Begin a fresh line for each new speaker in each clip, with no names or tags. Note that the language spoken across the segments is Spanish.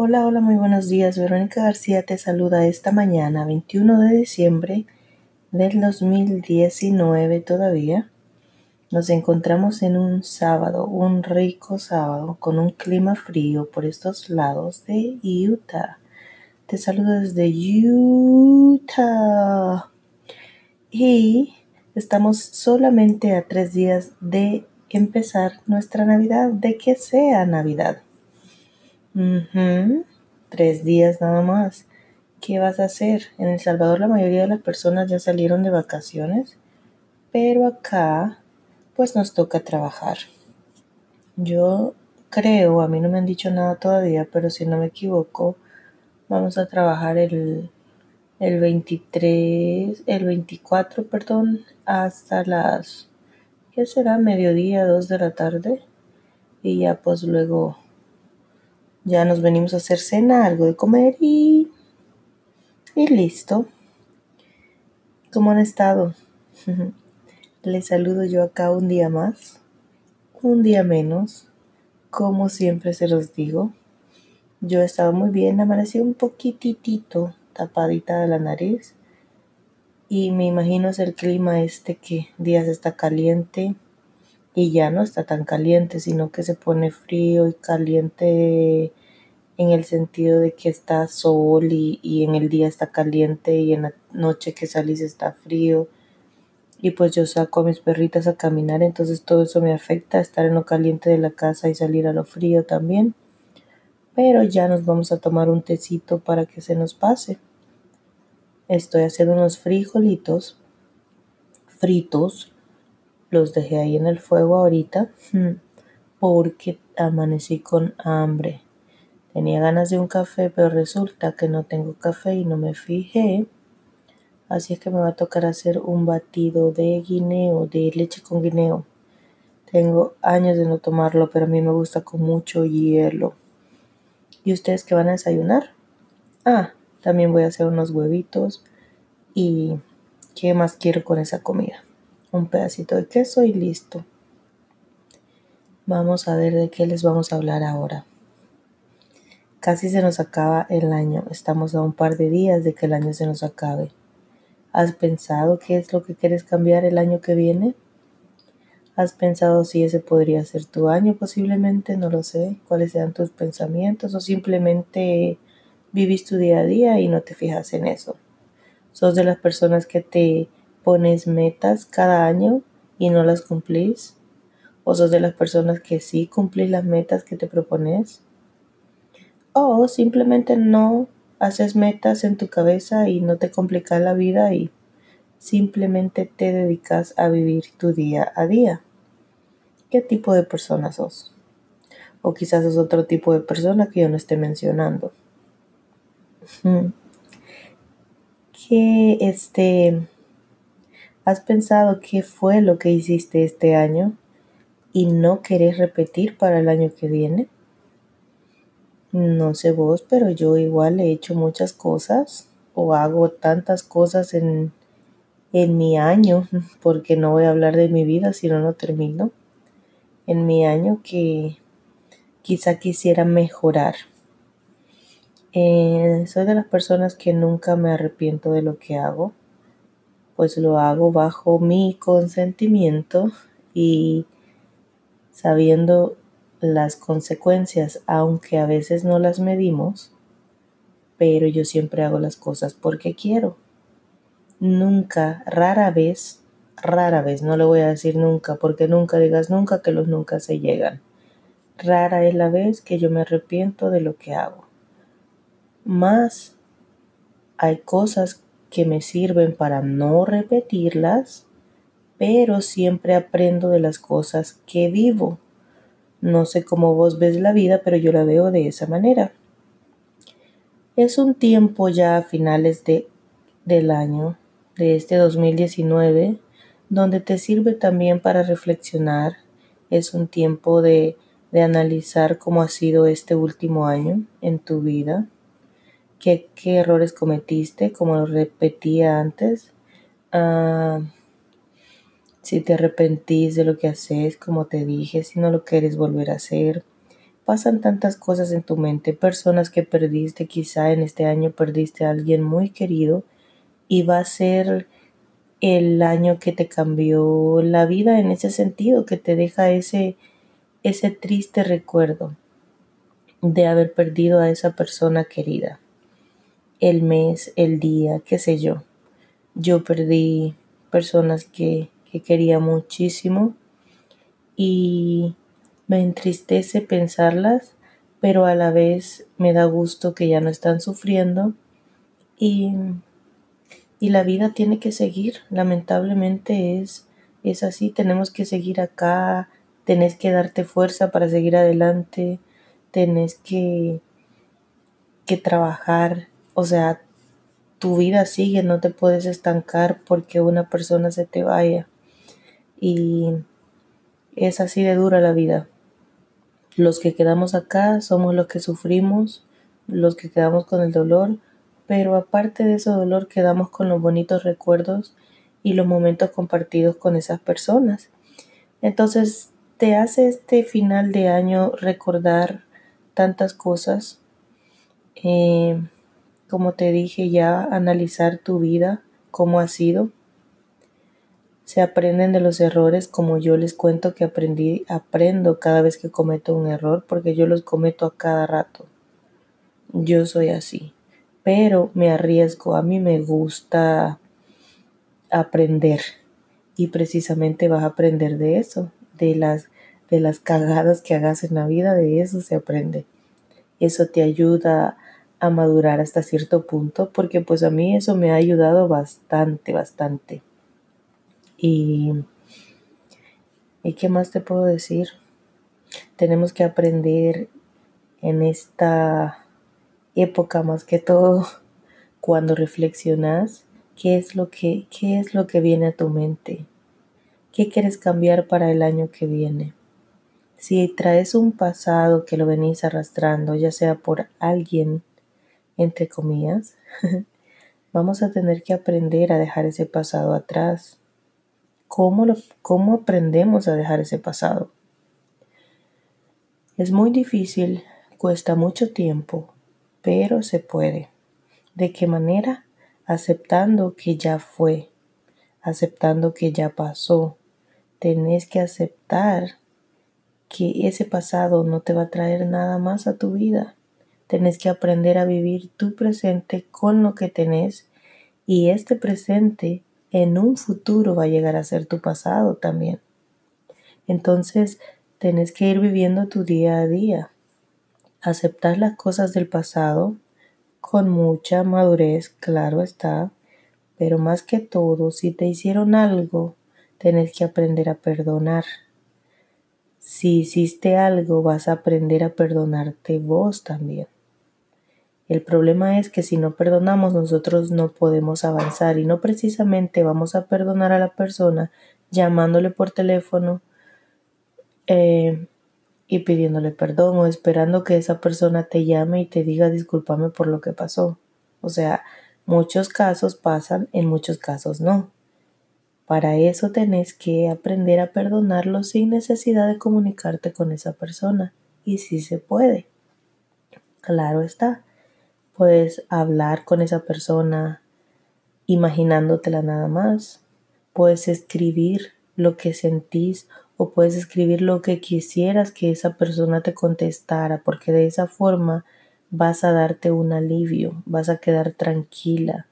Hola, hola, muy buenos días. Verónica García te saluda esta mañana, 21 de diciembre del 2019 todavía. Nos encontramos en un sábado, un rico sábado, con un clima frío por estos lados de Utah. Te saludo desde Utah. Y estamos solamente a tres días de empezar nuestra Navidad, de que sea Navidad. Tres días nada más. ¿Qué vas a hacer? En El Salvador la mayoría de las personas ya salieron de vacaciones, pero acá pues nos toca trabajar. Yo creo, a mí no me han dicho nada todavía, pero si no me equivoco, vamos a trabajar el, el 23, el 24, perdón, hasta las, ¿qué será? Mediodía, 2 de la tarde. Y ya pues luego ya nos venimos a hacer cena, algo de comer y, y listo. ¿Cómo han estado? Les saludo yo acá un día más, un día menos, como siempre se los digo. Yo he estado muy bien, amanecí un poquitito tapadita de la nariz y me imagino es el clima este que días está caliente y ya no está tan caliente, sino que se pone frío y caliente en el sentido de que está sol y, en el día está caliente y en la noche que salís está frío. Y pues yo saco a mis perritas a caminar, entonces todo eso me afecta, estar en lo caliente de la casa y salir a lo frío también. Pero ya nos vamos a tomar un tecito para que se nos pase. Estoy haciendo unos frijolitos fritos los dejé ahí en el fuego ahorita porque amanecí con hambre. Tenía ganas de un café, pero resulta que no tengo café y no me fijé. Así es que me va a tocar hacer un batido de guineo, de leche con guineo. Tengo años de no tomarlo, pero a mí me gusta con mucho hielo. ¿Y ustedes qué van a desayunar? Ah, también voy a hacer unos huevitos. ¿Y qué más quiero con esa comida? un pedacito de queso y listo. Vamos a ver de qué les vamos a hablar ahora. Casi se nos acaba el año, estamos a un par de días de que el año se nos acabe. ¿Has pensado qué es lo que quieres cambiar el año que viene? ¿Has pensado si ese podría ser tu año posiblemente? No lo sé. ¿Cuáles sean tus pensamientos? ¿O simplemente vivís tu día a día y no te fijas en eso? ¿Sos de las personas que te pones metas cada año y no las cumplís? ¿O sos de las personas que sí cumplís las metas que te propones? ¿O simplemente no haces metas en tu cabeza y no te complicas la vida y simplemente te dedicas a vivir tu día a día? ¿Qué tipo de persona sos? O quizás es otro tipo de persona que yo no esté mencionando. Que este ¿Has pensado qué fue lo que hiciste este año y no querés repetir para el año que viene? No sé vos, pero yo igual he hecho muchas cosas o hago tantas cosas en, en mi año, porque no voy a hablar de mi vida si no, no termino. En mi año que quizá quisiera mejorar. Eh, soy de las personas que nunca me arrepiento de lo que hago pues lo hago bajo mi consentimiento y sabiendo las consecuencias, aunque a veces no las medimos, pero yo siempre hago las cosas porque quiero. Nunca, rara vez, rara vez, no le voy a decir nunca, porque nunca digas nunca que los nunca se llegan. Rara es la vez que yo me arrepiento de lo que hago. Más hay cosas que me sirven para no repetirlas, pero siempre aprendo de las cosas que vivo. No sé cómo vos ves la vida, pero yo la veo de esa manera. Es un tiempo ya a finales de, del año, de este 2019, donde te sirve también para reflexionar. Es un tiempo de, de analizar cómo ha sido este último año en tu vida qué, errores cometiste, como lo repetía antes. Ah, si te arrepentís de lo que haces, como te dije, si no lo quieres volver a hacer. pasan tantas cosas en tu mente, personas que perdiste, quizá en este año perdiste a alguien muy querido y va a ser el año que te cambió la vida en ese sentido, que te deja ese, ese triste recuerdo de haber perdido a esa persona querida. El mes, el día, qué sé yo. Yo perdí personas que, que quería muchísimo y me entristece pensarlas, pero a la vez me da gusto que ya no están sufriendo y, y la vida tiene que seguir. Lamentablemente es, es así, tenemos que seguir acá, tenés que darte fuerza para seguir adelante, tenés que, que trabajar, o sea, tu vida sigue, no te puedes estancar porque una persona se te vaya. Y es así de dura la vida. Los que quedamos acá somos los que sufrimos, los que quedamos con el dolor, pero aparte de ese dolor quedamos con los bonitos recuerdos y los momentos compartidos con esas personas. Entonces te hace este final de año recordar tantas cosas. Eh, como te dije ya, analizar tu vida, cómo ha sido. Se aprenden de los errores, como yo les cuento que aprendí, aprendo cada vez que cometo un error, porque yo los cometo a cada rato. Yo soy así, pero me arriesgo, a mí me gusta aprender y precisamente vas a aprender de eso, de las de las cagadas que hagas en la vida, de eso se aprende. Eso te ayuda a madurar hasta cierto punto, porque pues a mí eso me ha ayudado bastante, bastante. Y, ¿y qué más te puedo decir? Tenemos que aprender en esta época más que todo cuando reflexionas qué es lo que qué es lo que viene a tu mente. ¿Qué quieres cambiar para el año que viene? Si traes un pasado que lo venís arrastrando, ya sea por alguien, entre comillas, vamos a tener que aprender a dejar ese pasado atrás. ¿Cómo, ¿Cómo aprendemos a dejar ese pasado? Es muy difícil, cuesta mucho tiempo, pero se puede. ¿De qué manera? Aceptando que ya fue, aceptando que ya pasó. Tenés que aceptar que ese pasado no te va a traer nada más a tu vida. Tenés que aprender a vivir tu presente con lo que tenés y este presente en un futuro va a llegar a ser tu pasado también. Entonces, tenés que ir viviendo tu día a día. Aceptar las cosas del pasado con mucha madurez, claro está, pero más que todo, si te hicieron algo, tenés que aprender a perdonar. Si hiciste algo, vas a aprender a perdonarte vos también. El problema es que si no perdonamos, nosotros no podemos avanzar y no precisamente vamos a perdonar a la persona llamándole por teléfono eh, y pidiéndole perdón o esperando que esa persona te llame y te diga discúlpame por lo que pasó. O sea, muchos casos pasan, en muchos casos no. Para eso tenés que aprender a perdonarlo sin necesidad de comunicarte con esa persona. Y si se puede. Claro está. Puedes hablar con esa persona imaginándotela nada más. Puedes escribir lo que sentís o puedes escribir lo que quisieras que esa persona te contestara, porque de esa forma vas a darte un alivio, vas a quedar tranquila,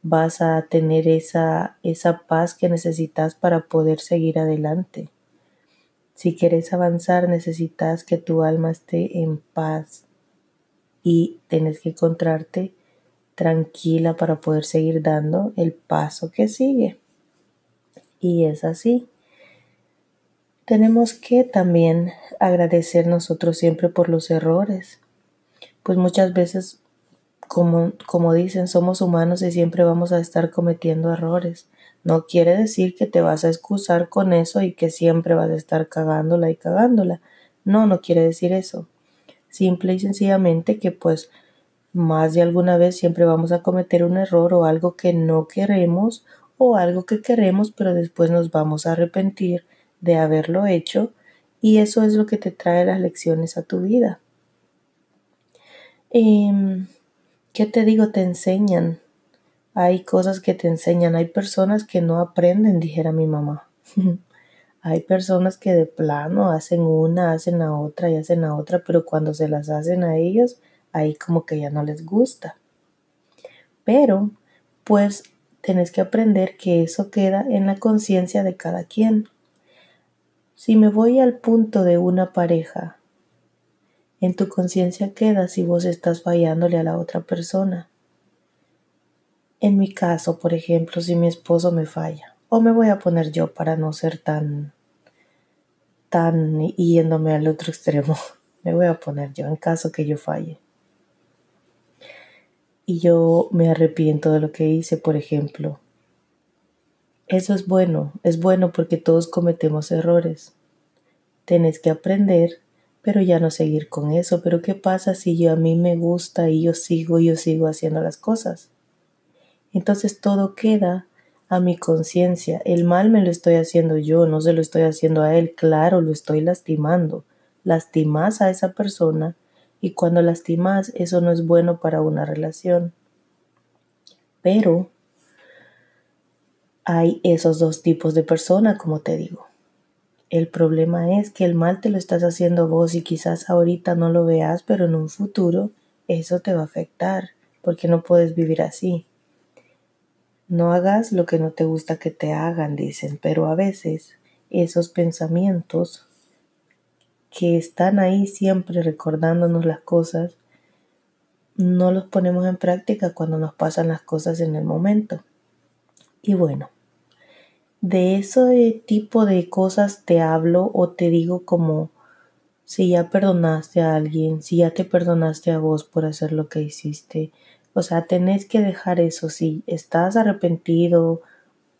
vas a tener esa, esa paz que necesitas para poder seguir adelante. Si quieres avanzar, necesitas que tu alma esté en paz y tienes que encontrarte tranquila para poder seguir dando el paso que sigue. Y es así. Tenemos que también agradecer nosotros siempre por los errores, pues muchas veces como, como dicen, somos humanos y siempre vamos a estar cometiendo errores. No quiere decir que te vas a excusar con eso y que siempre vas a estar cagándola y cagándola. No, no quiere decir eso. Simple y sencillamente que pues más de alguna vez siempre vamos a cometer un error o algo que no queremos o algo que queremos pero después nos vamos a arrepentir de haberlo hecho Y eso es lo que te trae las lecciones a tu vida. Em, ¿Qué te digo? Te enseñan. Hay cosas que te enseñan. Hay personas que no aprenden, dijera mi mamá. Hay personas que de plano hacen una, hacen a otra y hacen a otra, pero cuando se las hacen a ellos, ahí como que ya no les gusta. Pero, pues, tenés que aprender que eso queda en la conciencia de cada quien. Si me voy al punto de una pareja, en tu conciencia queda si vos estás fallándole a la otra persona. En mi caso, por ejemplo, si mi esposo me falla, o me voy a poner yo para no ser tan, tan yéndome al otro extremo, me voy a poner yo en caso que yo falle. Y yo me arrepiento de lo que hice, por ejemplo. Eso es bueno, es bueno porque todos cometemos errores. Tenés que aprender, pero ya no seguir con eso. Pero ¿qué pasa si yo a mí me gusta y yo sigo y yo sigo haciendo las cosas? Entonces todo queda a mi conciencia. El mal me lo estoy haciendo yo, no se lo estoy haciendo a él. Claro, lo estoy lastimando. Lastimas a esa persona y cuando lastimas eso no es bueno para una relación. Pero hay esos dos tipos de personas, como te digo. El problema es que el mal te lo estás haciendo vos y quizás ahorita no lo veas, pero en un futuro eso te va a afectar porque no puedes vivir así. No hagas lo que no te gusta que te hagan, dicen, pero a veces esos pensamientos que están ahí siempre recordándonos las cosas, no los ponemos en práctica cuando nos pasan las cosas en el momento. Y bueno, de ese tipo de cosas te hablo o te digo como si ya perdonaste a alguien, si ya te perdonaste a vos por hacer lo que hiciste, o sea, tenés que dejar eso. Si estás arrepentido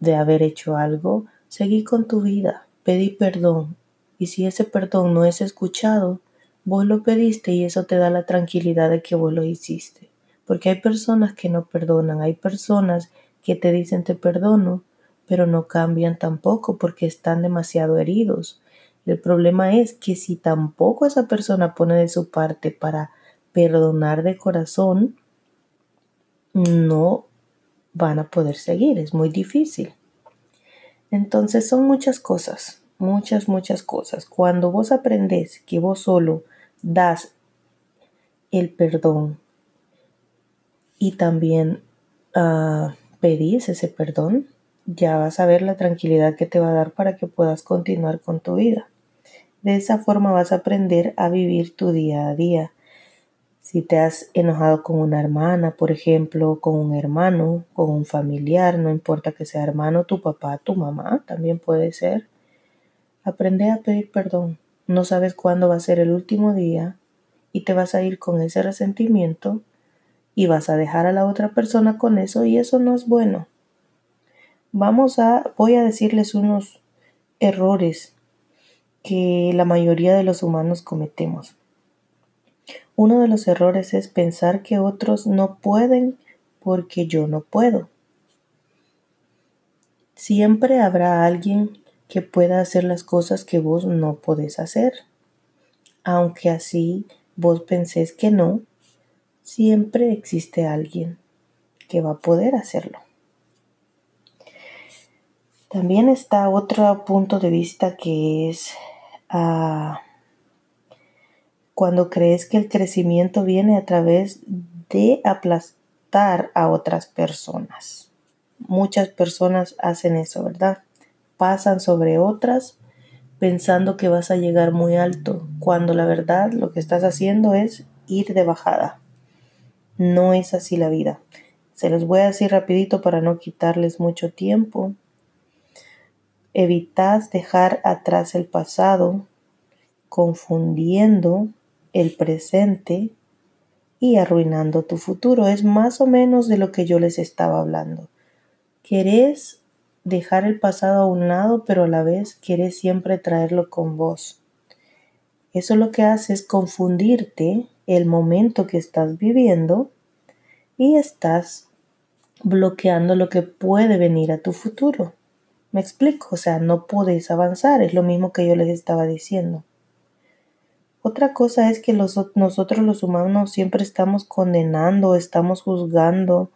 de haber hecho algo, seguí con tu vida, pedí perdón. Y si ese perdón no es escuchado, vos lo pediste y eso te da la tranquilidad de que vos lo hiciste. Porque hay personas que no perdonan, hay personas que te dicen te perdono, pero no cambian tampoco porque están demasiado heridos. El problema es que si tampoco esa persona pone de su parte para perdonar de corazón, no van a poder seguir, es muy difícil. Entonces son muchas cosas, muchas, muchas cosas. Cuando vos aprendes que vos solo das el perdón y también uh, pedís ese perdón, ya vas a ver la tranquilidad que te va a dar para que puedas continuar con tu vida. De esa forma vas a aprender a vivir tu día a día si te has enojado con una hermana, por ejemplo, con un hermano, con un familiar, no importa que sea hermano, tu papá, tu mamá, también puede ser. Aprende a pedir perdón. No sabes cuándo va a ser el último día y te vas a ir con ese resentimiento y vas a dejar a la otra persona con eso y eso no es bueno. Vamos a, voy a decirles unos errores que la mayoría de los humanos cometemos. Uno de los errores es pensar que otros no pueden porque yo no puedo. Siempre habrá alguien que pueda hacer las cosas que vos no podés hacer. Aunque así vos pensés que no, siempre existe alguien que va a poder hacerlo. También está otro punto de vista que es ah, cuando crees que el crecimiento viene a través de aplastar a otras personas. Muchas personas hacen eso, ¿verdad? Pasan sobre otras pensando que vas a llegar muy alto, cuando la verdad lo que estás haciendo es ir de bajada. No es así la vida. Se los voy a decir rapidito para no quitarles mucho tiempo. Evitas dejar atrás el pasado, confundiendo el presente y arruinando tu futuro. Es más o menos de lo que yo les estaba hablando. Querés dejar el pasado a un lado, pero a la vez querés siempre traerlo con vos. Eso lo que hace es confundirte el momento que estás viviendo y estás bloqueando lo que puede venir a tu futuro. Me explico, o sea, no puedes avanzar, es lo mismo que yo les estaba diciendo. Otra cosa es que nosotros los humanos siempre estamos condenando, estamos juzgando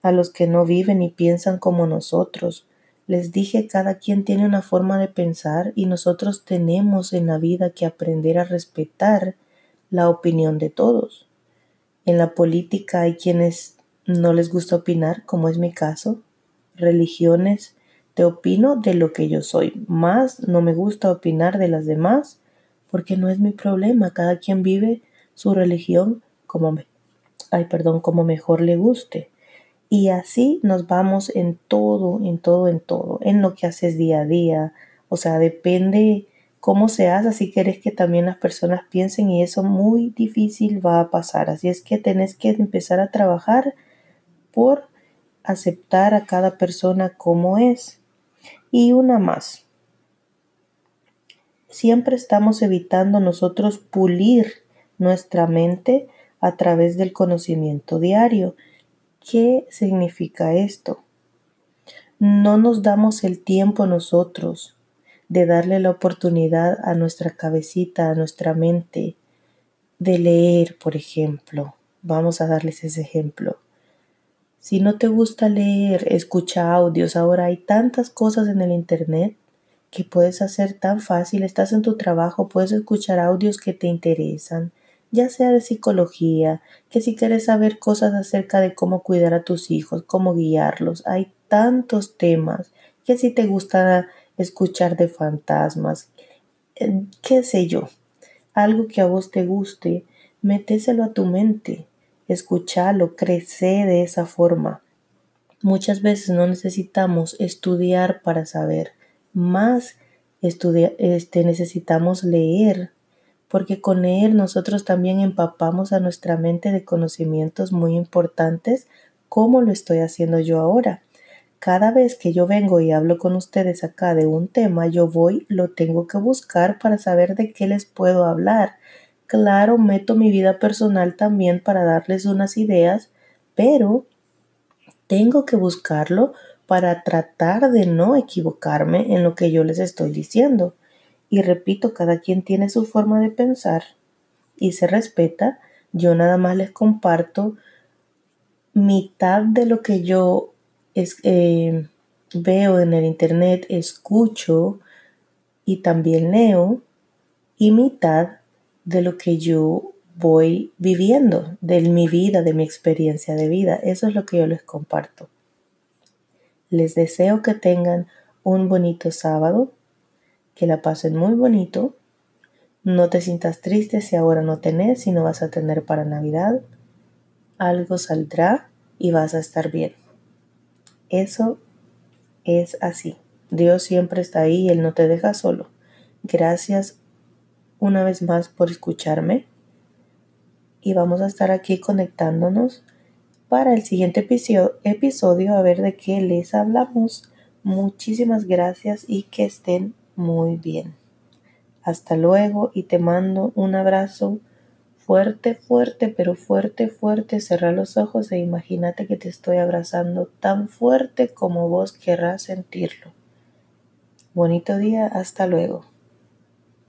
a los que no viven y piensan como nosotros. Les dije, cada quien tiene una forma de pensar y nosotros tenemos en la vida que aprender a respetar la opinión de todos. En la política hay quienes no les gusta opinar, como es mi caso. Religiones, te opino de lo que yo soy, más no me gusta opinar de las demás porque no es mi problema. Cada quien vive su religión como me, ay, perdón, como mejor le guste. Y así nos vamos en todo, en todo, en todo, en lo que haces día a día. O sea, depende cómo se hace, si quieres que también las personas piensen y eso muy difícil va a pasar. Así es que tenés que empezar a trabajar por aceptar a cada persona como es. Y una más. Siempre estamos evitando nosotros pulir nuestra mente a través del conocimiento diario. ¿Qué significa esto? No nos damos el tiempo nosotros de darle la oportunidad a nuestra cabecita, a nuestra mente, de leer, por ejemplo. Vamos a darles ese ejemplo. Si no te gusta leer, escucha audios. Ahora hay tantas cosas en el Internet que puedes hacer tan fácil. Estás en tu trabajo, puedes escuchar audios que te interesan, ya sea de psicología, que si quieres saber cosas acerca de cómo cuidar a tus hijos, cómo guiarlos, hay tantos temas, que si te gusta escuchar de fantasmas, eh, qué sé yo, algo que a vos te guste, metéselo a tu mente, escuchalo, crece de esa forma. Muchas veces no necesitamos estudiar para saber, más este, necesitamos leer porque con leer nosotros también empapamos a nuestra mente de conocimientos muy importantes, como lo estoy haciendo yo ahora. Cada vez que yo vengo y hablo con ustedes acá de un tema, yo voy, lo tengo que buscar para saber de qué les puedo hablar. Claro, meto mi vida personal también para darles unas ideas, pero tengo que buscarlo para tratar de no equivocarme en lo que yo les estoy diciendo. Y repito, cada quien tiene su forma de pensar y se respeta. Yo nada más les comparto mitad de lo que yo eh, veo en el internet, escucho y también leo y mitad de lo que yo voy viviendo, de mi vida, de mi experiencia de vida. Eso es lo que yo les comparto. Les deseo que tengan un bonito sábado que la pasen muy bonito. No te sientas triste si ahora no tenés, si no vas a tener para Navidad. Algo saldrá y vas a estar bien. Eso es así. Dios siempre está ahí y Él no te deja solo. Gracias una vez más por escucharme. Y vamos a estar aquí conectándonos para el siguiente episodio, a ver de qué les hablamos. Muchísimas gracias y que estén muy bien. Hasta luego y te mando un abrazo fuerte, fuerte, pero fuerte, fuerte. Cerra los ojos e imagínate que te estoy abrazando tan fuerte como vos querrás sentirlo. Bonito día, hasta luego.